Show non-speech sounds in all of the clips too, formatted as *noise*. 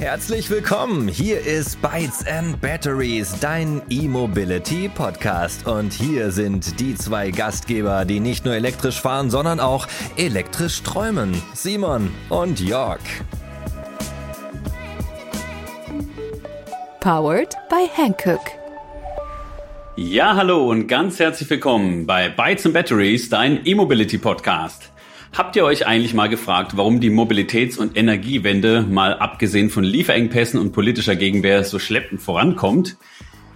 Herzlich willkommen. Hier ist Bytes and Batteries, dein E-Mobility Podcast. Und hier sind die zwei Gastgeber, die nicht nur elektrisch fahren, sondern auch elektrisch träumen. Simon und Jörg. Powered by Hankook. Ja, hallo und ganz herzlich willkommen bei Bytes and Batteries, dein E-Mobility Podcast. Habt ihr euch eigentlich mal gefragt, warum die Mobilitäts- und Energiewende, mal abgesehen von Lieferengpässen und politischer Gegenwehr, so schleppend vorankommt?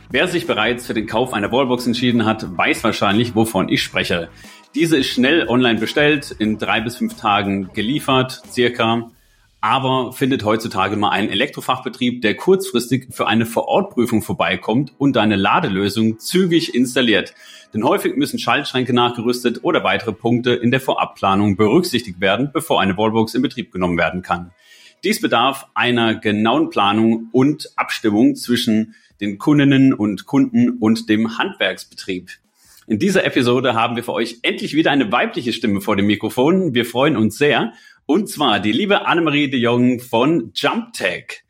Wer sich bereits für den Kauf einer Wallbox entschieden hat, weiß wahrscheinlich, wovon ich spreche. Diese ist schnell online bestellt, in drei bis fünf Tagen geliefert, circa aber findet heutzutage mal einen Elektrofachbetrieb, der kurzfristig für eine Vorortprüfung vorbeikommt und eine Ladelösung zügig installiert. Denn häufig müssen Schaltschränke nachgerüstet oder weitere Punkte in der Vorabplanung berücksichtigt werden, bevor eine Wallbox in Betrieb genommen werden kann. Dies bedarf einer genauen Planung und Abstimmung zwischen den Kundinnen und Kunden und dem Handwerksbetrieb. In dieser Episode haben wir für euch endlich wieder eine weibliche Stimme vor dem Mikrofon. Wir freuen uns sehr und zwar die liebe Annemarie de Jong von JumpTech.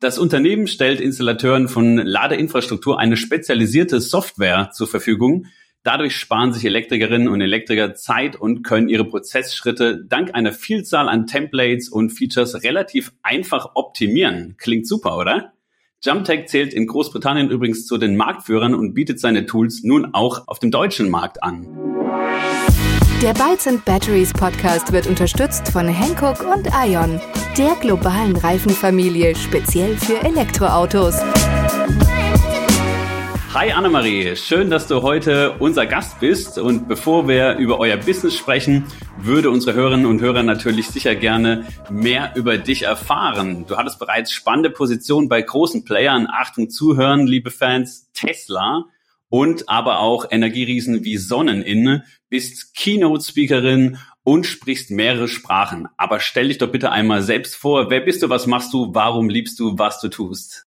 Das Unternehmen stellt Installateuren von Ladeinfrastruktur eine spezialisierte Software zur Verfügung. Dadurch sparen sich Elektrikerinnen und Elektriker Zeit und können ihre Prozessschritte dank einer Vielzahl an Templates und Features relativ einfach optimieren. Klingt super, oder? JumpTech zählt in Großbritannien übrigens zu den Marktführern und bietet seine Tools nun auch auf dem deutschen Markt an. Der Bytes and Batteries Podcast wird unterstützt von Hankook und Ion, der globalen Reifenfamilie speziell für Elektroautos. Hi Annemarie, schön, dass du heute unser Gast bist. Und bevor wir über euer Business sprechen, würde unsere Hörerinnen und Hörer natürlich sicher gerne mehr über dich erfahren. Du hattest bereits spannende Positionen bei großen Playern. Achtung, zuhören, liebe Fans, Tesla und aber auch Energieriesen wie Sonneninne, bist Keynote-Speakerin und sprichst mehrere Sprachen. Aber stell dich doch bitte einmal selbst vor. Wer bist du? Was machst du? Warum liebst du, was du tust?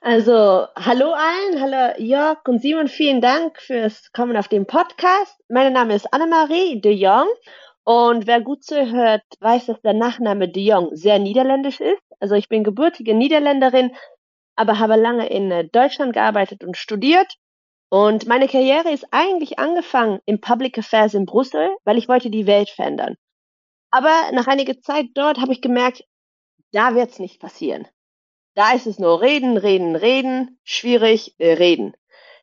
Also, hallo allen, hallo Jörg und Simon, vielen Dank fürs Kommen auf den Podcast. Mein Name ist Annemarie de Jong und wer gut zuhört, weiß, dass der Nachname de Jong sehr niederländisch ist. Also ich bin gebürtige Niederländerin, aber habe lange in Deutschland gearbeitet und studiert und meine Karriere ist eigentlich angefangen im Public Affairs in Brüssel, weil ich wollte die Welt verändern. Aber nach einiger Zeit dort habe ich gemerkt, da wird es nicht passieren. Da ist es nur reden, reden, reden, schwierig, äh, reden.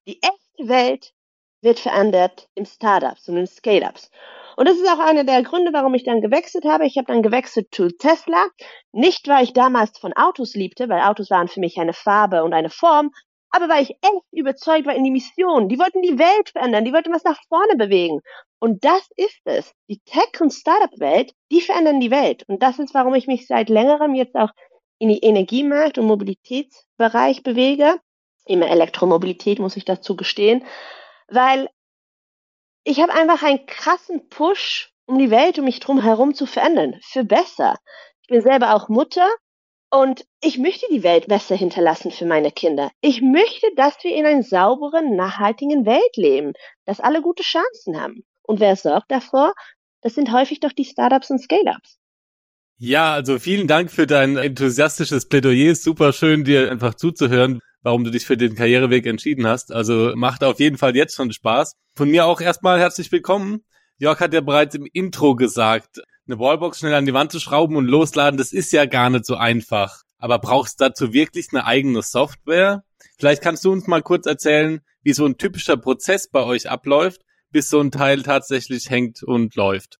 Die echte Welt wird verändert im Startups und in Scale-ups. Und das ist auch einer der Gründe, warum ich dann gewechselt habe. Ich habe dann gewechselt zu Tesla. Nicht, weil ich damals von Autos liebte, weil Autos waren für mich eine Farbe und eine Form, aber weil ich echt überzeugt war in die Mission. Die wollten die Welt verändern, die wollten was nach vorne bewegen. Und das ist es. Die Tech- und Startup-Welt, die verändern die Welt. Und das ist, warum ich mich seit längerem jetzt auch in die Energiemarkt- und Mobilitätsbereich bewege. Immer Elektromobilität, muss ich dazu gestehen. Weil ich habe einfach einen krassen Push, um die Welt um mich drum herum zu verändern. Für besser. Ich bin selber auch Mutter und ich möchte die Welt besser hinterlassen für meine Kinder. Ich möchte, dass wir in einer sauberen, nachhaltigen Welt leben, dass alle gute Chancen haben. Und wer sorgt davor? Das sind häufig doch die Startups und Scale-ups. Ja, also vielen Dank für dein enthusiastisches Plädoyer. Super schön, dir einfach zuzuhören, warum du dich für den Karriereweg entschieden hast. Also macht auf jeden Fall jetzt schon Spaß. Von mir auch erstmal herzlich willkommen. Jörg hat ja bereits im Intro gesagt, eine Wallbox schnell an die Wand zu schrauben und losladen, das ist ja gar nicht so einfach. Aber brauchst dazu wirklich eine eigene Software? Vielleicht kannst du uns mal kurz erzählen, wie so ein typischer Prozess bei euch abläuft, bis so ein Teil tatsächlich hängt und läuft.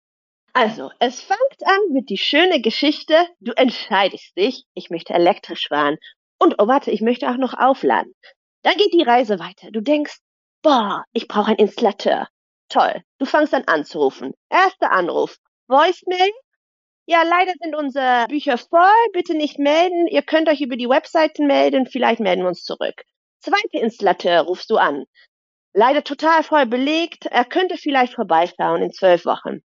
Also, es fängt an mit die schöne Geschichte, du entscheidest dich, ich möchte elektrisch fahren. Und oh warte, ich möchte auch noch aufladen. Dann geht die Reise weiter. Du denkst, boah, ich brauche einen Installateur. Toll. Du fängst an anzurufen. Erster Anruf. Voicemail. Ja, leider sind unsere Bücher voll. Bitte nicht melden. Ihr könnt euch über die Webseiten melden. Vielleicht melden wir uns zurück. Zweiter Installateur rufst du an. Leider total voll belegt. Er könnte vielleicht vorbeischauen in zwölf Wochen.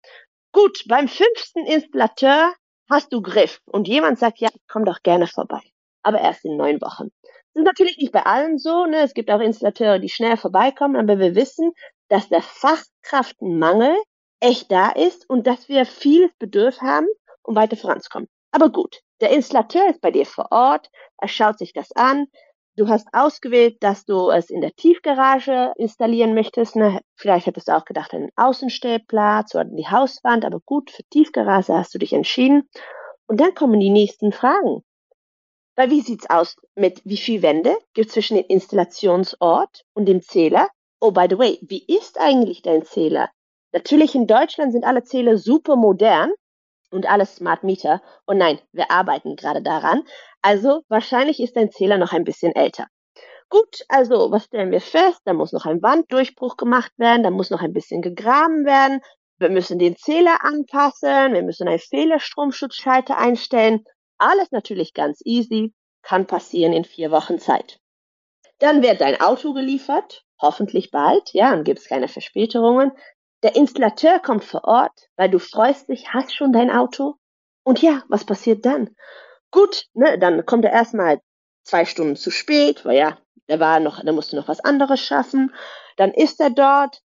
Gut, beim fünften Installateur hast du Griff. Und jemand sagt, ja, komm doch gerne vorbei. Aber erst in neun Wochen. Das ist natürlich nicht bei allen so. Ne? Es gibt auch Installateure, die schnell vorbeikommen. Aber wir wissen, dass der Fachkraftenmangel echt da ist und dass wir viel Bedürf haben, um weiter voranzukommen. Aber gut, Der Installateur ist bei dir vor Ort, er schaut sich das an. Du hast ausgewählt, dass du es in der Tiefgarage installieren möchtest. Ne? Vielleicht hättest du auch gedacht, einen Außenstellplatz oder die Hauswand, aber gut, für Tiefgarage hast du dich entschieden. Und dann kommen die nächsten Fragen. Weil wie sieht's aus mit wie viel Wände gibt zwischen dem Installationsort und dem Zähler? Oh, by the way, wie ist eigentlich dein Zähler? Natürlich in Deutschland sind alle Zähler super modern und alle Smart Meter. Und nein, wir arbeiten gerade daran. Also wahrscheinlich ist dein Zähler noch ein bisschen älter. Gut, also was stellen wir fest? Da muss noch ein Wanddurchbruch gemacht werden, da muss noch ein bisschen gegraben werden. Wir müssen den Zähler anpassen, wir müssen einen Fehlerstromschutzschalter einstellen. Alles natürlich ganz easy, kann passieren in vier Wochen Zeit. Dann wird dein Auto geliefert, hoffentlich bald, ja, dann gibt es keine Verspätungen. Der Installateur kommt vor Ort, weil du freust dich, hast schon dein Auto. Und ja, was passiert dann? Gut, ne, dann kommt er erstmal zwei Stunden zu spät, weil ja, der war noch, der musste noch was anderes schaffen. Dann ist er dort,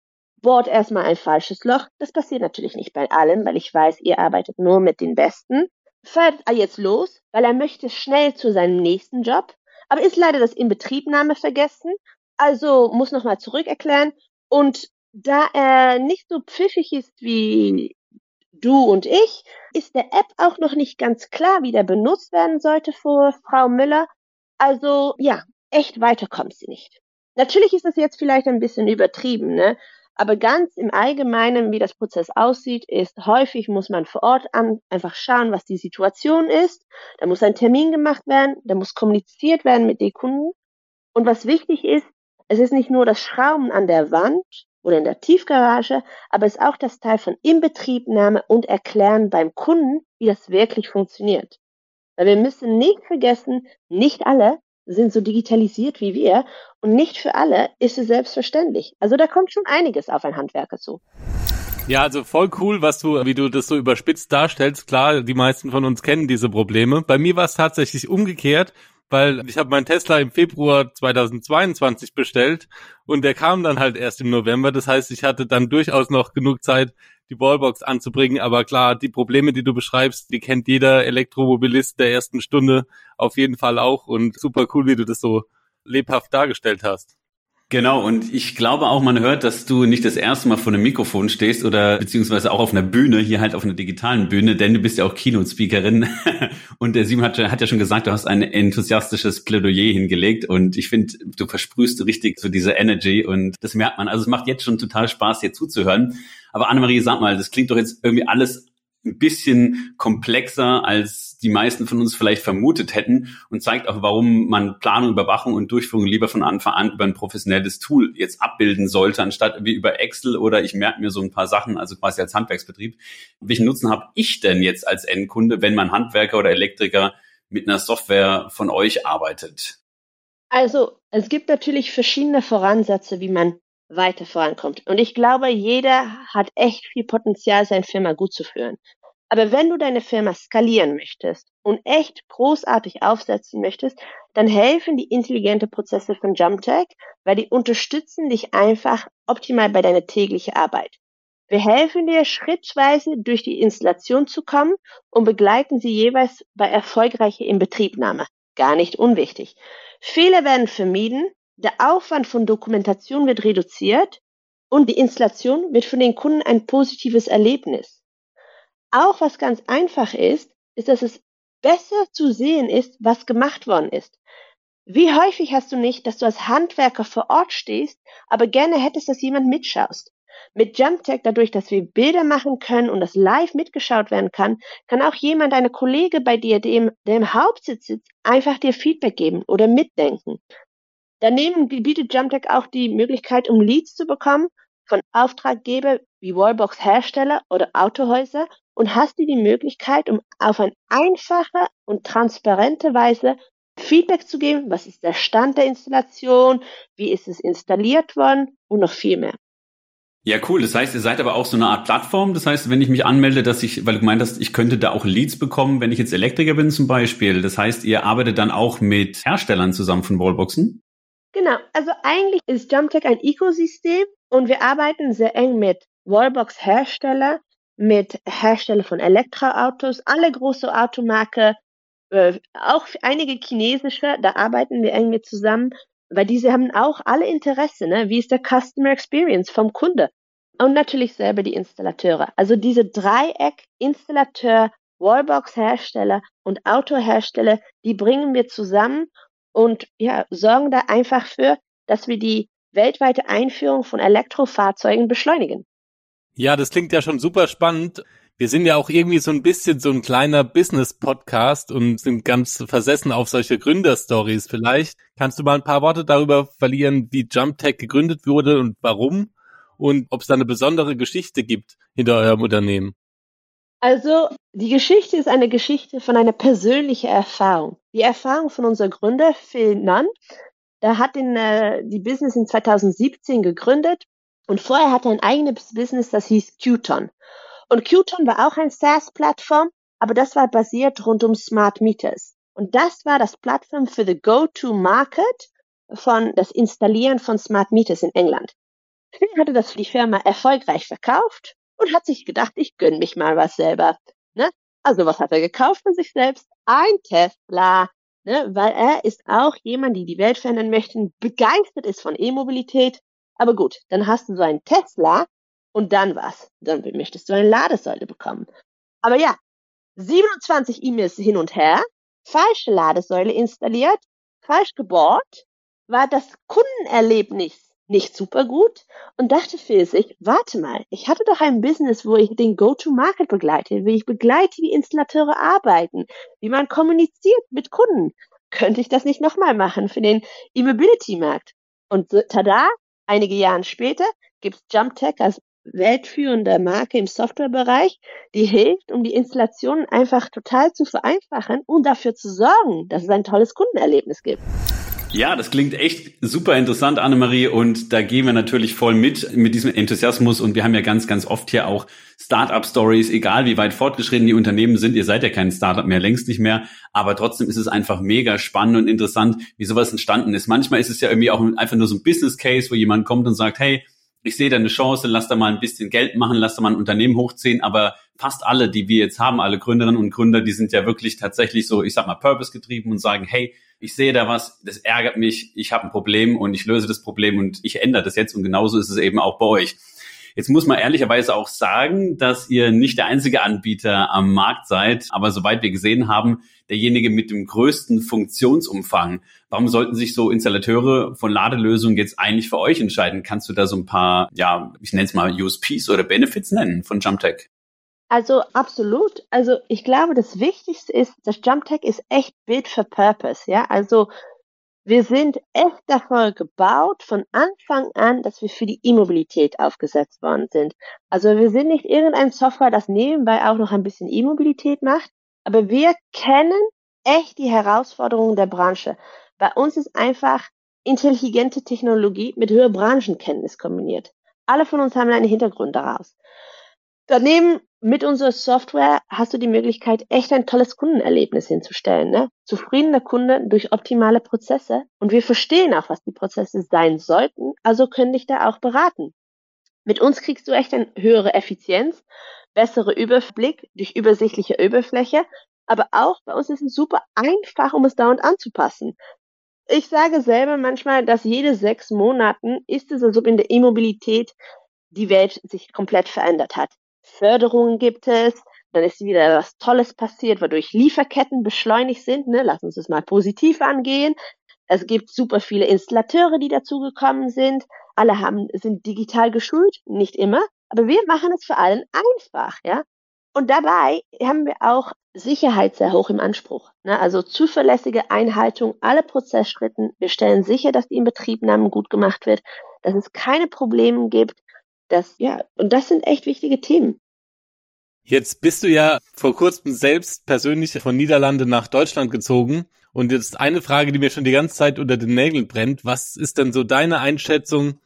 bohrt erstmal ein falsches Loch. Das passiert natürlich nicht bei allen, weil ich weiß, ihr arbeitet nur mit den Besten. Fährt er jetzt los, weil er möchte schnell zu seinem nächsten Job, aber ist leider das Inbetriebnahme vergessen, also muss nochmal zurückerklären und da er nicht so pfiffig ist wie du und ich, ist der App auch noch nicht ganz klar, wie der benutzt werden sollte für Frau Müller. Also ja, echt weiter kommt sie nicht. Natürlich ist das jetzt vielleicht ein bisschen übertrieben, ne? Aber ganz im Allgemeinen, wie das Prozess aussieht, ist häufig muss man vor Ort an einfach schauen, was die Situation ist. Da muss ein Termin gemacht werden, da muss kommuniziert werden mit den Kunden. Und was wichtig ist, es ist nicht nur das Schrauben an der Wand oder in der Tiefgarage, aber es ist auch das Teil von Inbetriebnahme und Erklären beim Kunden, wie das wirklich funktioniert. Weil wir müssen nicht vergessen, nicht alle sind so digitalisiert wie wir und nicht für alle ist es selbstverständlich. Also da kommt schon einiges auf ein Handwerker zu. Ja, also voll cool, was du, wie du das so überspitzt darstellst. Klar, die meisten von uns kennen diese Probleme. Bei mir war es tatsächlich umgekehrt weil ich habe meinen Tesla im Februar 2022 bestellt und der kam dann halt erst im November. Das heißt, ich hatte dann durchaus noch genug Zeit, die Wallbox anzubringen. Aber klar, die Probleme, die du beschreibst, die kennt jeder Elektromobilist der ersten Stunde auf jeden Fall auch und super cool, wie du das so lebhaft dargestellt hast. Genau, und ich glaube auch, man hört, dass du nicht das erste Mal vor einem Mikrofon stehst oder beziehungsweise auch auf einer Bühne, hier halt auf einer digitalen Bühne, denn du bist ja auch Keynote-Speakerin. *laughs* Und der Simon hat, hat ja schon gesagt, du hast ein enthusiastisches Plädoyer hingelegt und ich finde, du versprühst richtig so diese Energy und das merkt man. Also es macht jetzt schon total Spaß, dir zuzuhören. Aber Annemarie, sag mal, das klingt doch jetzt irgendwie alles ein bisschen komplexer, als die meisten von uns vielleicht vermutet hätten und zeigt auch, warum man Planung, Überwachung und Durchführung lieber von Anfang an über ein professionelles Tool jetzt abbilden sollte, anstatt wie über Excel oder ich merke mir so ein paar Sachen, also quasi als Handwerksbetrieb. Welchen Nutzen habe ich denn jetzt als Endkunde, wenn mein Handwerker oder Elektriker mit einer Software von euch arbeitet? Also, es gibt natürlich verschiedene Voransätze, wie man weiter vorankommt. Und ich glaube, jeder hat echt viel Potenzial, seine Firma gut zu führen. Aber wenn du deine Firma skalieren möchtest und echt großartig aufsetzen möchtest, dann helfen die intelligente Prozesse von JumpTech, weil die unterstützen dich einfach optimal bei deiner täglichen Arbeit. Wir helfen dir schrittweise durch die Installation zu kommen und begleiten sie jeweils bei erfolgreicher Inbetriebnahme. Gar nicht unwichtig. Fehler werden vermieden, der Aufwand von Dokumentation wird reduziert und die Installation wird für den Kunden ein positives Erlebnis. Auch was ganz einfach ist, ist, dass es besser zu sehen ist, was gemacht worden ist. Wie häufig hast du nicht, dass du als Handwerker vor Ort stehst, aber gerne hättest, dass jemand mitschaust? Mit JumpTech, dadurch, dass wir Bilder machen können und das live mitgeschaut werden kann, kann auch jemand, eine Kollege bei dir, der im, der im Hauptsitz sitzt, einfach dir Feedback geben oder mitdenken. Daneben bietet JumpTech auch die Möglichkeit, um Leads zu bekommen von Auftraggeber wie Wallbox-Hersteller oder Autohäuser und hast du die Möglichkeit, um auf eine einfache und transparente Weise Feedback zu geben, was ist der Stand der Installation, wie ist es installiert worden und noch viel mehr. Ja, cool. Das heißt, ihr seid aber auch so eine Art Plattform. Das heißt, wenn ich mich anmelde, dass ich, weil du gemeint hast, ich könnte da auch Leads bekommen, wenn ich jetzt Elektriker bin zum Beispiel. Das heißt, ihr arbeitet dann auch mit Herstellern zusammen von Wallboxen? Genau, also eigentlich ist JumpTech ein Ökosystem und wir arbeiten sehr eng mit Wallbox-Hersteller, mit Hersteller von Elektroautos, alle große Automarke äh, auch einige chinesische, da arbeiten wir eng mit zusammen, weil diese haben auch alle Interesse, ne? Wie ist der Customer Experience vom Kunde? Und natürlich selber die Installateure. Also diese Dreieck Installateur, Wallbox-Hersteller und Autohersteller, die bringen wir zusammen und ja, sorgen da einfach für, dass wir die weltweite Einführung von Elektrofahrzeugen beschleunigen. Ja, das klingt ja schon super spannend. Wir sind ja auch irgendwie so ein bisschen so ein kleiner Business-Podcast und sind ganz versessen auf solche Gründerstories. Vielleicht kannst du mal ein paar Worte darüber verlieren, wie JumpTech gegründet wurde und warum und ob es da eine besondere Geschichte gibt hinter eurem Unternehmen. Also die Geschichte ist eine Geschichte von einer persönlichen Erfahrung. Die Erfahrung von unserem Gründer Phil Nunn. Der hat in, äh, die Business in 2017 gegründet und vorher hatte er ein eigenes Business, das hieß Qton. Und Qton war auch ein SaaS-Plattform, aber das war basiert rund um Smart Meters. Und das war das Plattform für the Go-to-Market von das Installieren von Smart Meters in England. Phil hatte das für die Firma erfolgreich verkauft und hat sich gedacht, ich gönn mich mal was selber. Ne? Also was hat er gekauft für sich selbst? Ein Tesla. Ne? Weil er ist auch jemand, die die Welt verändern möchte, begeistert ist von E-Mobilität. Aber gut, dann hast du so einen Tesla und dann was? Dann möchtest du eine Ladesäule bekommen. Aber ja, 27 E-Mails hin und her, falsche Ladesäule installiert, falsch gebohrt, war das Kundenerlebnis nicht super gut und dachte für sich, warte mal, ich hatte doch ein Business, wo ich den Go-to-Market begleite, wie ich begleite, wie Installateure arbeiten, wie man kommuniziert mit Kunden. Könnte ich das nicht nochmal machen für den E-Mobility-Markt? Und tada, einige Jahre später gibt's JumpTech als weltführende Marke im Softwarebereich, die hilft, um die Installation einfach total zu vereinfachen und dafür zu sorgen, dass es ein tolles Kundenerlebnis gibt. Ja, das klingt echt super interessant, Annemarie. Und da gehen wir natürlich voll mit, mit diesem Enthusiasmus. Und wir haben ja ganz, ganz oft hier auch Startup-Stories, egal wie weit fortgeschritten die Unternehmen sind. Ihr seid ja kein Startup mehr, längst nicht mehr. Aber trotzdem ist es einfach mega spannend und interessant, wie sowas entstanden ist. Manchmal ist es ja irgendwie auch einfach nur so ein Business Case, wo jemand kommt und sagt, hey, ich sehe da eine Chance, lass da mal ein bisschen Geld machen, lass da mal ein Unternehmen hochziehen, aber fast alle, die wir jetzt haben, alle Gründerinnen und Gründer, die sind ja wirklich tatsächlich so, ich sag mal, purpose getrieben und sagen, hey, ich sehe da was, das ärgert mich, ich habe ein Problem und ich löse das Problem und ich ändere das jetzt und genauso ist es eben auch bei euch. Jetzt muss man ehrlicherweise auch sagen, dass ihr nicht der einzige Anbieter am Markt seid, aber soweit wir gesehen haben, derjenige mit dem größten Funktionsumfang. Warum sollten sich so Installateure von Ladelösungen jetzt eigentlich für euch entscheiden? Kannst du da so ein paar, ja, ich nenne es mal USPs oder Benefits nennen von JumpTech? Also absolut. Also ich glaube, das Wichtigste ist, das JumpTech ist echt built for purpose. Ja, also wir sind echt dafür gebaut von Anfang an, dass wir für die E-Mobilität aufgesetzt worden sind. Also wir sind nicht irgendein Software, das nebenbei auch noch ein bisschen E-Mobilität macht, aber wir kennen echt die Herausforderungen der Branche. Bei uns ist einfach intelligente Technologie mit höherer Branchenkenntnis kombiniert. Alle von uns haben einen Hintergrund daraus. Daneben mit unserer Software hast du die Möglichkeit, echt ein tolles Kundenerlebnis hinzustellen. Ne? Zufriedener Kunde durch optimale Prozesse. Und wir verstehen auch, was die Prozesse sein sollten, also können dich da auch beraten. Mit uns kriegst du echt eine höhere Effizienz, bessere Überblick durch übersichtliche Oberfläche, aber auch bei uns ist es super einfach, um es dauernd anzupassen. Ich sage selber manchmal, dass jede sechs Monaten ist es, als ob in der E-Mobilität die Welt sich komplett verändert hat. Förderungen gibt es, dann ist wieder was Tolles passiert, wodurch Lieferketten beschleunigt sind. Ne? Lass uns das mal positiv angehen. Es gibt super viele Installateure, die dazugekommen sind. Alle haben, sind digital geschult, nicht immer, aber wir machen es für allen einfach, ja. Und dabei haben wir auch Sicherheit sehr hoch im Anspruch. Ne? Also zuverlässige Einhaltung aller Prozessschritten. Wir stellen sicher, dass die Inbetriebnahme gut gemacht wird, dass es keine Probleme gibt. Das, ja, und das sind echt wichtige Themen. Jetzt bist du ja vor kurzem selbst persönlich von Niederlande nach Deutschland gezogen. Und jetzt eine Frage, die mir schon die ganze Zeit unter den Nägeln brennt. Was ist denn so deine Einschätzung,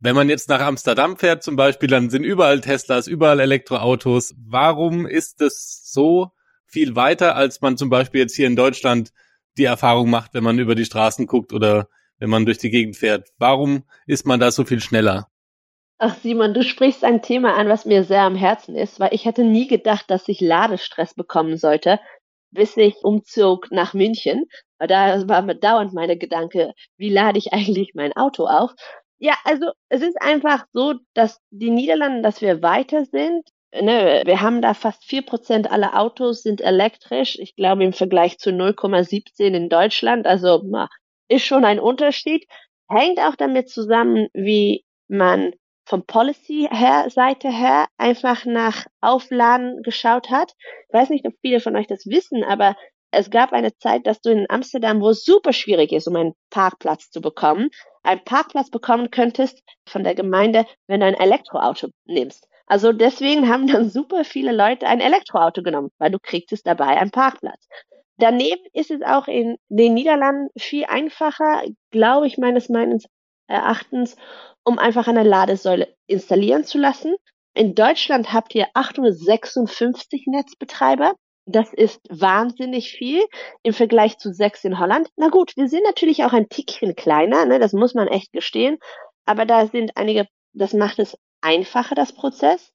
wenn man jetzt nach Amsterdam fährt zum Beispiel, dann sind überall Teslas, überall Elektroautos. Warum ist es so viel weiter, als man zum Beispiel jetzt hier in Deutschland die Erfahrung macht, wenn man über die Straßen guckt oder wenn man durch die Gegend fährt? Warum ist man da so viel schneller? Ach Simon, du sprichst ein Thema an, was mir sehr am Herzen ist, weil ich hätte nie gedacht, dass ich Ladestress bekommen sollte, bis ich umzog nach München. Da war mir dauernd meine Gedanke, wie lade ich eigentlich mein Auto auf? Ja, also es ist einfach so, dass die Niederlande, dass wir weiter sind. Ne, wir haben da fast vier Prozent aller Autos sind elektrisch. Ich glaube im Vergleich zu 0,17 in Deutschland. Also ist schon ein Unterschied. Hängt auch damit zusammen, wie man vom Policy her, Seite her einfach nach Aufladen geschaut hat. Ich weiß nicht, ob viele von euch das wissen, aber es gab eine Zeit, dass du in Amsterdam, wo es super schwierig ist, um einen Parkplatz zu bekommen, einen Parkplatz bekommen könntest von der Gemeinde, wenn du ein Elektroauto nimmst. Also deswegen haben dann super viele Leute ein Elektroauto genommen, weil du kriegst dabei einen Parkplatz. Daneben ist es auch in den Niederlanden viel einfacher, glaube ich meines meines Erachtens, um einfach eine Ladesäule installieren zu lassen. In Deutschland habt ihr 856 Netzbetreiber. Das ist wahnsinnig viel im Vergleich zu sechs in Holland. Na gut, wir sind natürlich auch ein Tickchen kleiner, ne, das muss man echt gestehen. Aber da sind einige, das macht es einfacher, das Prozess.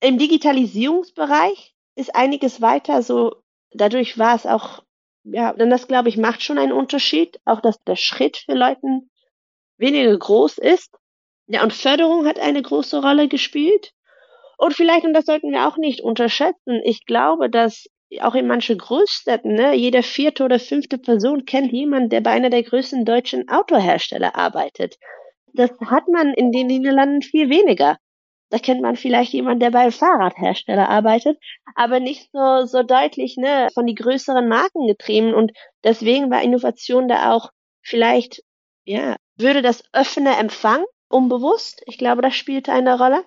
Im Digitalisierungsbereich ist einiges weiter, so dadurch war es auch, ja, denn das glaube ich macht schon einen Unterschied, auch dass der Schritt für Leuten weniger groß ist. Ja, und Förderung hat eine große Rolle gespielt. Und vielleicht, und das sollten wir auch nicht unterschätzen, ich glaube, dass auch in manchen Großstädten, ne, jede vierte oder fünfte Person kennt jemanden, der bei einer der größten deutschen Autohersteller arbeitet. Das hat man in den Niederlanden viel weniger. Da kennt man vielleicht jemanden, der bei einem Fahrradhersteller arbeitet, aber nicht so, so deutlich, ne, von die größeren Marken getrieben. Und deswegen war Innovation da auch vielleicht, ja, würde das offene Empfang unbewusst. Ich glaube, das spielte eine Rolle.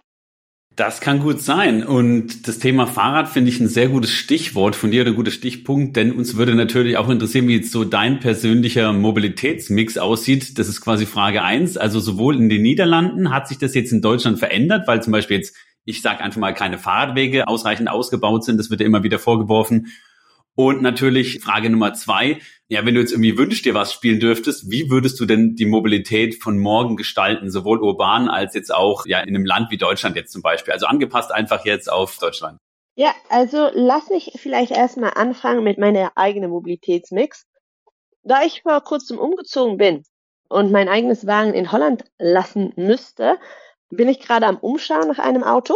Das kann gut sein. Und das Thema Fahrrad finde ich ein sehr gutes Stichwort von dir ein guter Stichpunkt, denn uns würde natürlich auch interessieren, wie jetzt so dein persönlicher Mobilitätsmix aussieht. Das ist quasi Frage eins. Also sowohl in den Niederlanden hat sich das jetzt in Deutschland verändert, weil zum Beispiel jetzt, ich sage einfach mal, keine Fahrradwege ausreichend ausgebaut sind. Das wird ja immer wieder vorgeworfen. Und natürlich Frage Nummer zwei. Ja, wenn du jetzt irgendwie wünschst dir was spielen dürftest, wie würdest du denn die Mobilität von morgen gestalten, sowohl urban als jetzt auch ja in einem Land wie Deutschland jetzt zum Beispiel? Also angepasst einfach jetzt auf Deutschland. Ja, also lass mich vielleicht erstmal anfangen mit meiner eigenen Mobilitätsmix. Da ich vor kurzem umgezogen bin und mein eigenes Wagen in Holland lassen müsste, bin ich gerade am Umschauen nach einem Auto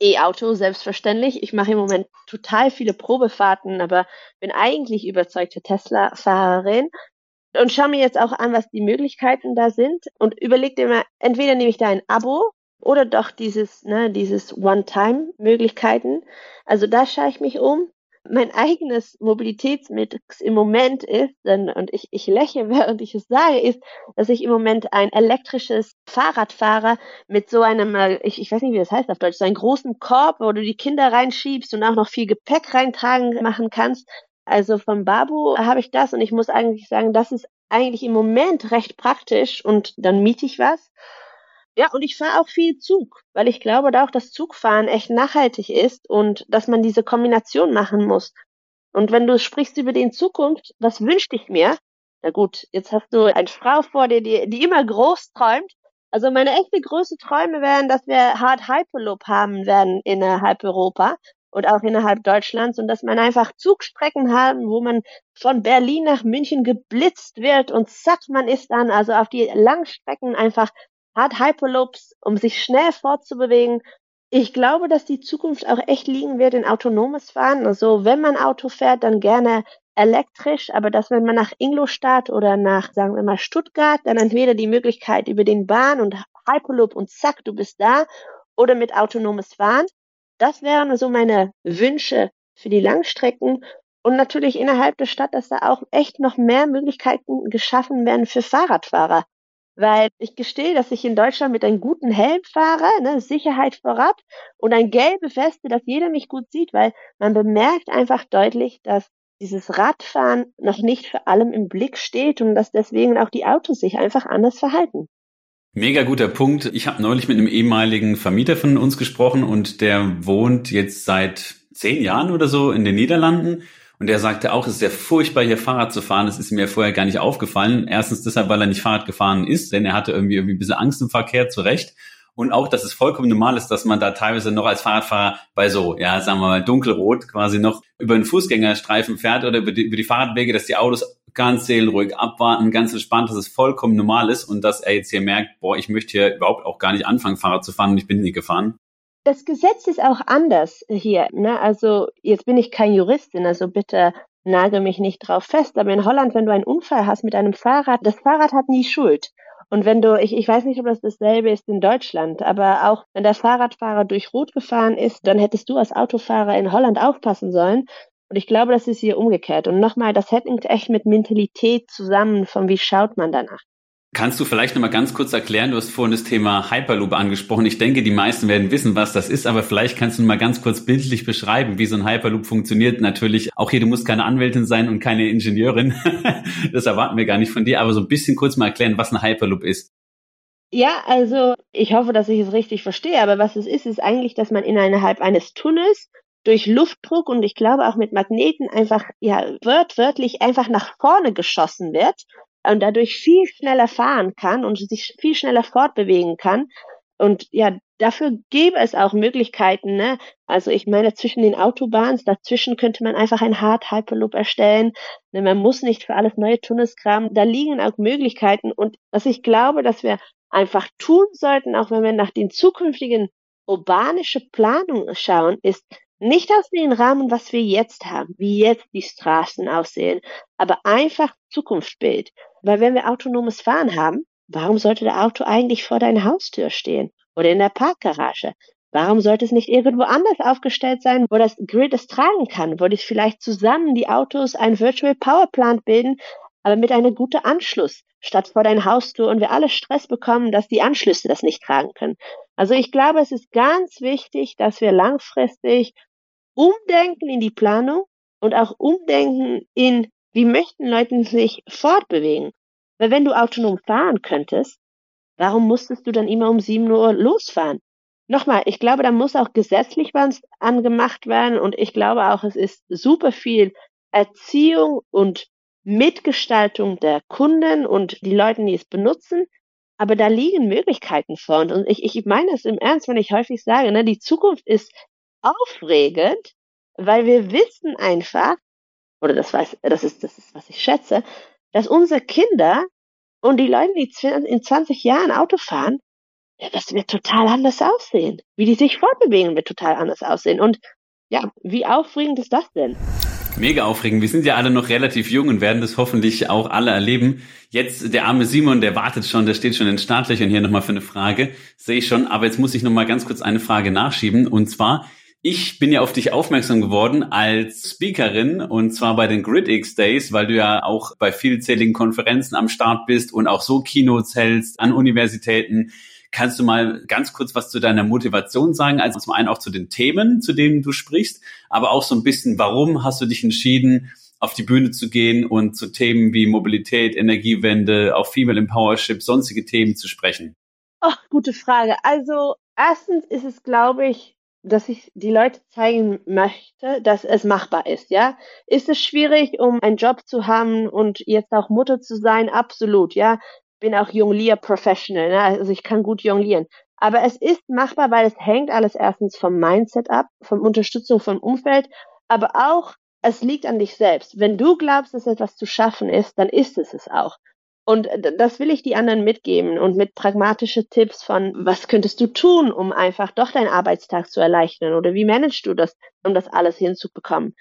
E-Auto, selbstverständlich. Ich mache im Moment total viele Probefahrten, aber bin eigentlich überzeugte Tesla-Fahrerin und schaue mir jetzt auch an, was die Möglichkeiten da sind und überlege immer, entweder nehme ich da ein Abo oder doch dieses, ne, dieses One-Time-Möglichkeiten. Also da schaue ich mich um mein eigenes Mobilitätsmix im Moment ist, und ich, ich lächle, *laughs* während ich es sage, ist, dass ich im Moment ein elektrisches Fahrrad fahre mit so einem, äh, ich, ich weiß nicht, wie das heißt auf Deutsch, so einem großen Korb, wo du die Kinder reinschiebst und auch noch viel Gepäck reintragen machen kannst. Also vom Babu habe ich das und ich muss eigentlich sagen, das ist eigentlich im Moment recht praktisch und dann miete ich was ja, und ich fahre auch viel Zug, weil ich glaube da auch, dass Zugfahren echt nachhaltig ist und dass man diese Kombination machen muss. Und wenn du sprichst über die Zukunft, was wünsch ich mir? Na gut, jetzt hast du eine Frau vor dir, die, die immer groß träumt. Also meine echte große Träume wären, dass wir Hard Hyperloop haben werden innerhalb Europa und auch innerhalb Deutschlands und dass man einfach Zugstrecken haben, wo man von Berlin nach München geblitzt wird und zack, man ist dann also auf die Langstrecken einfach hat Hyperloops, um sich schnell fortzubewegen. Ich glaube, dass die Zukunft auch echt liegen wird in autonomes Fahren. Also wenn man Auto fährt, dann gerne elektrisch, aber dass wenn man nach Ingolstadt oder nach, sagen wir mal, Stuttgart, dann entweder die Möglichkeit über den Bahn und Hyperloop und zack, du bist da oder mit autonomes Fahren. Das wären so meine Wünsche für die Langstrecken und natürlich innerhalb der Stadt, dass da auch echt noch mehr Möglichkeiten geschaffen werden für Fahrradfahrer. Weil ich gestehe, dass ich in Deutschland mit einem guten Helm fahre, ne, Sicherheit vorab und ein gelbe Weste, dass jeder mich gut sieht, weil man bemerkt einfach deutlich, dass dieses Radfahren noch nicht für allem im Blick steht und dass deswegen auch die Autos sich einfach anders verhalten. Mega guter Punkt. Ich habe neulich mit einem ehemaligen Vermieter von uns gesprochen und der wohnt jetzt seit zehn Jahren oder so in den Niederlanden und er sagte auch, es ist sehr furchtbar, hier Fahrrad zu fahren. Das ist mir vorher gar nicht aufgefallen. Erstens deshalb, weil er nicht Fahrrad gefahren ist, denn er hatte irgendwie, irgendwie ein bisschen Angst im Verkehr, zu Recht. und auch, dass es vollkommen normal ist, dass man da teilweise noch als Fahrradfahrer bei so, ja, sagen wir mal, dunkelrot quasi noch über den Fußgängerstreifen fährt oder über die, über die Fahrradwege, dass die Autos ganz seelenruhig abwarten, ganz entspannt, dass es vollkommen normal ist und dass er jetzt hier merkt, boah, ich möchte hier überhaupt auch gar nicht anfangen, Fahrrad zu fahren und ich bin nie gefahren. Das Gesetz ist auch anders hier. Ne? Also jetzt bin ich kein Juristin, also bitte nagel mich nicht drauf fest. Aber in Holland, wenn du einen Unfall hast mit einem Fahrrad, das Fahrrad hat nie Schuld. Und wenn du, ich, ich weiß nicht, ob das dasselbe ist in Deutschland, aber auch wenn der Fahrradfahrer durch Rot gefahren ist, dann hättest du als Autofahrer in Holland aufpassen sollen. Und ich glaube, das ist hier umgekehrt. Und nochmal, das hängt echt mit Mentalität zusammen, von wie schaut man danach. Kannst du vielleicht nochmal ganz kurz erklären, du hast vorhin das Thema Hyperloop angesprochen. Ich denke, die meisten werden wissen, was das ist, aber vielleicht kannst du mal ganz kurz bildlich beschreiben, wie so ein Hyperloop funktioniert. Natürlich, auch hier, du musst keine Anwältin sein und keine Ingenieurin. *laughs* das erwarten wir gar nicht von dir, aber so ein bisschen kurz mal erklären, was ein Hyperloop ist. Ja, also ich hoffe, dass ich es richtig verstehe, aber was es ist, ist eigentlich, dass man innerhalb eines Tunnels durch Luftdruck und ich glaube auch mit Magneten einfach, ja, wörtlich einfach nach vorne geschossen wird und dadurch viel schneller fahren kann und sich viel schneller fortbewegen kann. Und ja, dafür gäbe es auch Möglichkeiten, ne? Also ich meine, zwischen den Autobahns, dazwischen könnte man einfach ein Hard Hyperloop erstellen. Ne? Man muss nicht für alles neue Tunnels graben. Da liegen auch Möglichkeiten. Und was ich glaube, dass wir einfach tun sollten, auch wenn wir nach den zukünftigen urbanische Planung schauen, ist, nicht aus dem Rahmen, was wir jetzt haben, wie jetzt die Straßen aussehen, aber einfach Zukunftsbild. Weil wenn wir autonomes Fahren haben, warum sollte der Auto eigentlich vor deiner Haustür stehen oder in der Parkgarage? Warum sollte es nicht irgendwo anders aufgestellt sein, wo das Grid es tragen kann, wo dich vielleicht zusammen die Autos ein Virtual Power Plant bilden, aber mit einem guten Anschluss, statt vor deiner Haustür und wir alle Stress bekommen, dass die Anschlüsse das nicht tragen können. Also ich glaube, es ist ganz wichtig, dass wir langfristig umdenken in die Planung und auch umdenken in, wie möchten Leute sich fortbewegen. Weil wenn du autonom fahren könntest, warum musstest du dann immer um 7 Uhr losfahren? Nochmal, ich glaube, da muss auch gesetzlich was angemacht werden und ich glaube auch, es ist super viel Erziehung und Mitgestaltung der Kunden und die Leute, die es benutzen. Aber da liegen Möglichkeiten vor. Und ich, ich meine es im Ernst, wenn ich häufig sage, ne, die Zukunft ist aufregend, weil wir wissen einfach, oder das weiß, das ist, das ist, was ich schätze, dass unsere Kinder und die Leute, die in 20 Jahren Auto fahren, das wird total anders aussehen. Wie die sich fortbewegen, wird total anders aussehen. Und ja, wie aufregend ist das denn? Mega aufregend. Wir sind ja alle noch relativ jung und werden das hoffentlich auch alle erleben. Jetzt der arme Simon, der wartet schon, der steht schon in Startlöchern hier nochmal für eine Frage. Sehe ich schon. Aber jetzt muss ich nochmal ganz kurz eine Frage nachschieben. Und zwar, ich bin ja auf dich aufmerksam geworden als Speakerin und zwar bei den GridX Days, weil du ja auch bei vielzähligen Konferenzen am Start bist und auch so Keynotes hältst an Universitäten. Kannst du mal ganz kurz was zu deiner Motivation sagen? Also zum einen auch zu den Themen, zu denen du sprichst, aber auch so ein bisschen, warum hast du dich entschieden, auf die Bühne zu gehen und zu Themen wie Mobilität, Energiewende, auch Female Empowership, sonstige Themen zu sprechen? Ach, gute Frage. Also erstens ist es, glaube ich, dass ich die Leute zeigen möchte, dass es machbar ist, ja. Ist es schwierig, um einen Job zu haben und jetzt auch Mutter zu sein? Absolut, ja. Bin auch Jonglier-Professional, ne? also ich kann gut jonglieren. Aber es ist machbar, weil es hängt alles erstens vom Mindset ab, vom Unterstützung vom Umfeld, aber auch es liegt an dich selbst. Wenn du glaubst, dass etwas zu schaffen ist, dann ist es es auch. Und das will ich die anderen mitgeben und mit pragmatische Tipps von, was könntest du tun, um einfach doch deinen Arbeitstag zu erleichtern oder wie managst du das, um das alles hinzubekommen.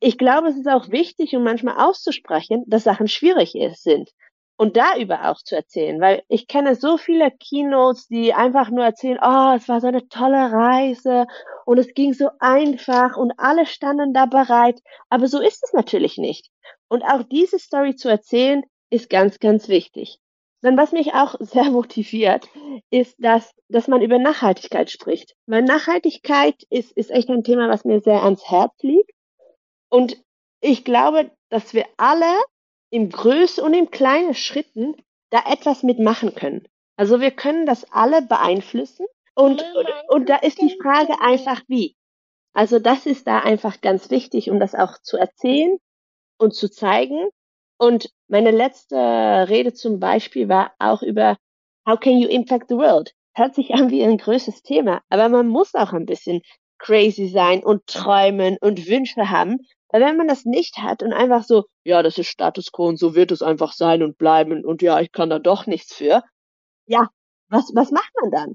Ich glaube, es ist auch wichtig, um manchmal auszusprechen, dass Sachen schwierig sind und darüber auch zu erzählen, weil ich kenne so viele Keynotes, die einfach nur erzählen, oh, es war so eine tolle Reise und es ging so einfach und alle standen da bereit, aber so ist es natürlich nicht. Und auch diese Story zu erzählen, ist ganz, ganz wichtig. Dann was mich auch *laughs* sehr motiviert, ist, dass, dass man über Nachhaltigkeit spricht. Weil Nachhaltigkeit ist, ist echt ein Thema, was mir sehr ans Herz liegt. Und ich glaube, dass wir alle im Größten und im kleinen Schritten da etwas mitmachen können. Also wir können das alle beeinflussen. Und, und, und da ist die Frage einfach wie. Also das ist da einfach ganz wichtig, um das auch zu erzählen und zu zeigen. Und meine letzte Rede zum Beispiel war auch über How can you impact the world? hört sich an wie ein größtes Thema, aber man muss auch ein bisschen crazy sein und träumen und Wünsche haben. Weil wenn man das nicht hat und einfach so, ja, das ist Status quo und so wird es einfach sein und bleiben und ja, ich kann da doch nichts für. Ja, was, was macht man dann?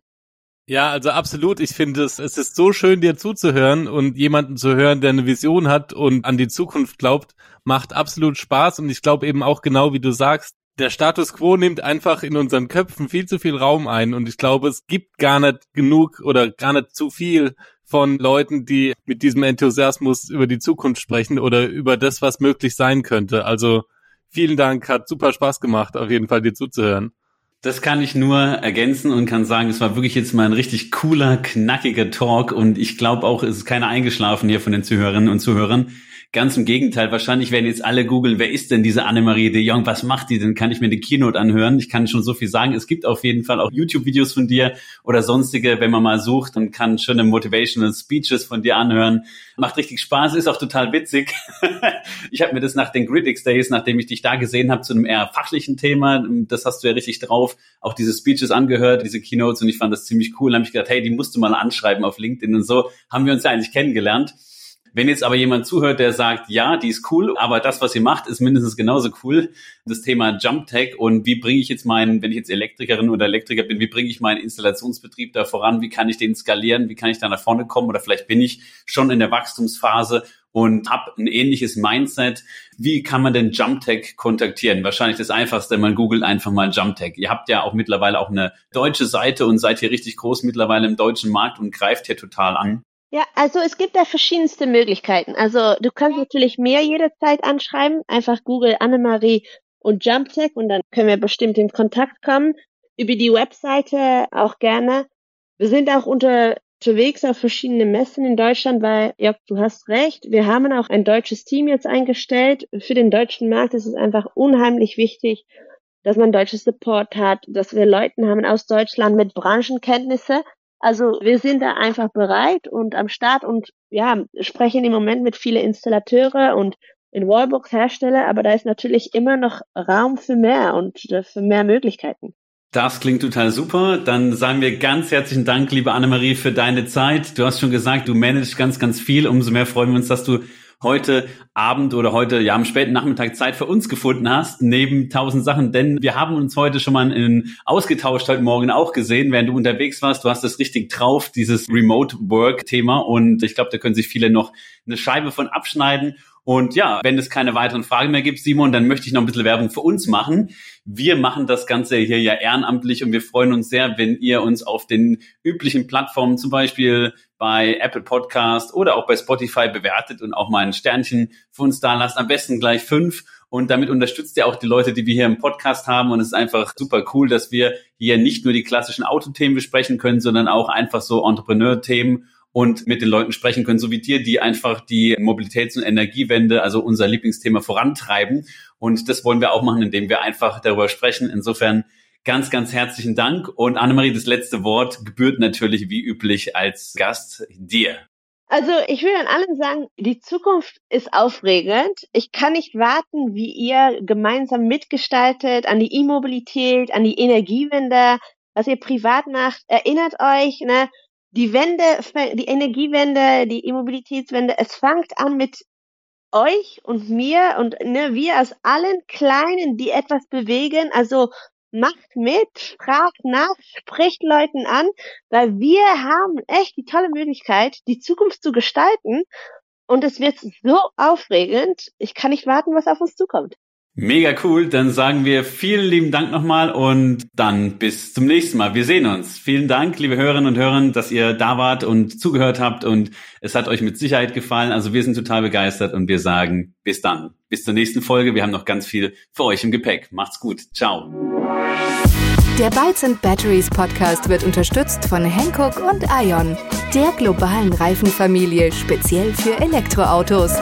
Ja, also absolut. Ich finde es, es ist so schön, dir zuzuhören und jemanden zu hören, der eine Vision hat und an die Zukunft glaubt, macht absolut Spaß. Und ich glaube eben auch genau, wie du sagst, der Status quo nimmt einfach in unseren Köpfen viel zu viel Raum ein. Und ich glaube, es gibt gar nicht genug oder gar nicht zu viel von Leuten, die mit diesem Enthusiasmus über die Zukunft sprechen oder über das, was möglich sein könnte. Also vielen Dank, hat super Spaß gemacht, auf jeden Fall dir zuzuhören. Das kann ich nur ergänzen und kann sagen, es war wirklich jetzt mal ein richtig cooler, knackiger Talk und ich glaube auch, es ist keiner eingeschlafen hier von den Zuhörerinnen und Zuhörern. Ganz im Gegenteil, wahrscheinlich werden jetzt alle googeln, wer ist denn diese Annemarie de Jong, was macht die denn? Kann ich mir eine Keynote anhören? Ich kann schon so viel sagen. Es gibt auf jeden Fall auch YouTube-Videos von dir oder sonstige, wenn man mal sucht und kann schöne Motivational Speeches von dir anhören. Macht richtig Spaß, ist auch total witzig. *laughs* ich habe mir das nach den Critics Days, nachdem ich dich da gesehen habe, zu einem eher fachlichen Thema, das hast du ja richtig drauf, auch diese Speeches angehört, diese Keynotes und ich fand das ziemlich cool. Da habe ich gedacht, hey, die musst du mal anschreiben auf LinkedIn und so haben wir uns ja eigentlich kennengelernt. Wenn jetzt aber jemand zuhört, der sagt, ja, die ist cool, aber das, was sie macht, ist mindestens genauso cool, das Thema Jump Tech und wie bringe ich jetzt meinen, wenn ich jetzt Elektrikerin oder Elektriker bin, wie bringe ich meinen Installationsbetrieb da voran, wie kann ich den skalieren, wie kann ich da nach vorne kommen oder vielleicht bin ich schon in der Wachstumsphase und habe ein ähnliches Mindset. Wie kann man denn JumpTech kontaktieren? Wahrscheinlich das Einfachste, man googelt einfach mal JumpTech. Ihr habt ja auch mittlerweile auch eine deutsche Seite und seid hier richtig groß mittlerweile im deutschen Markt und greift hier total an. Ja, also es gibt da verschiedenste Möglichkeiten. Also du kannst natürlich mehr jederzeit anschreiben, einfach Google Annemarie und JumpTech und dann können wir bestimmt in Kontakt kommen. Über die Webseite auch gerne. Wir sind auch unterwegs auf verschiedene Messen in Deutschland, weil, ja, du hast recht, wir haben auch ein deutsches Team jetzt eingestellt. Für den deutschen Markt ist es einfach unheimlich wichtig, dass man deutsches Support hat, dass wir Leuten haben aus Deutschland mit Branchenkenntnisse, also wir sind da einfach bereit und am Start und ja, sprechen im Moment mit vielen Installateure und in Wallbox Hersteller, aber da ist natürlich immer noch Raum für mehr und für mehr Möglichkeiten. Das klingt total super. Dann sagen wir ganz herzlichen Dank, liebe Annemarie, für deine Zeit. Du hast schon gesagt, du managst ganz, ganz viel. Umso mehr freuen wir uns, dass du heute Abend oder heute ja am späten Nachmittag Zeit für uns gefunden hast, neben tausend Sachen, denn wir haben uns heute schon mal in, ausgetauscht, heute Morgen auch gesehen, während du unterwegs warst. Du hast das richtig drauf, dieses Remote Work Thema und ich glaube, da können sich viele noch eine Scheibe von abschneiden. Und ja, wenn es keine weiteren Fragen mehr gibt, Simon, dann möchte ich noch ein bisschen Werbung für uns machen. Wir machen das Ganze hier ja ehrenamtlich und wir freuen uns sehr, wenn ihr uns auf den üblichen Plattformen, zum Beispiel bei Apple Podcast oder auch bei Spotify bewertet und auch mal ein Sternchen für uns da lasst. Am besten gleich fünf. Und damit unterstützt ihr auch die Leute, die wir hier im Podcast haben. Und es ist einfach super cool, dass wir hier nicht nur die klassischen Autothemen besprechen können, sondern auch einfach so Entrepreneur-Themen und mit den Leuten sprechen können, so wie dir, die einfach die Mobilitäts- und Energiewende, also unser Lieblingsthema vorantreiben. Und das wollen wir auch machen, indem wir einfach darüber sprechen. Insofern ganz, ganz herzlichen Dank. Und Annemarie, das letzte Wort gebührt natürlich wie üblich als Gast dir. Also ich will an allen sagen, die Zukunft ist aufregend. Ich kann nicht warten, wie ihr gemeinsam mitgestaltet an die E-Mobilität, an die Energiewende, was ihr privat macht. Erinnert euch, ne, die Wende, die Energiewende, die Immobilitätswende, es fängt an mit euch und mir und ne, wir als allen Kleinen, die etwas bewegen. Also macht mit, fragt nach, spricht Leuten an, weil wir haben echt die tolle Möglichkeit, die Zukunft zu gestalten. Und es wird so aufregend. Ich kann nicht warten, was auf uns zukommt. Mega cool. Dann sagen wir vielen lieben Dank nochmal und dann bis zum nächsten Mal. Wir sehen uns. Vielen Dank, liebe Hörerinnen und Hörer, dass ihr da wart und zugehört habt und es hat euch mit Sicherheit gefallen. Also wir sind total begeistert und wir sagen bis dann. Bis zur nächsten Folge. Wir haben noch ganz viel für euch im Gepäck. Macht's gut. Ciao. Der Bytes and Batteries Podcast wird unterstützt von Hankook und Ion, der globalen Reifenfamilie speziell für Elektroautos.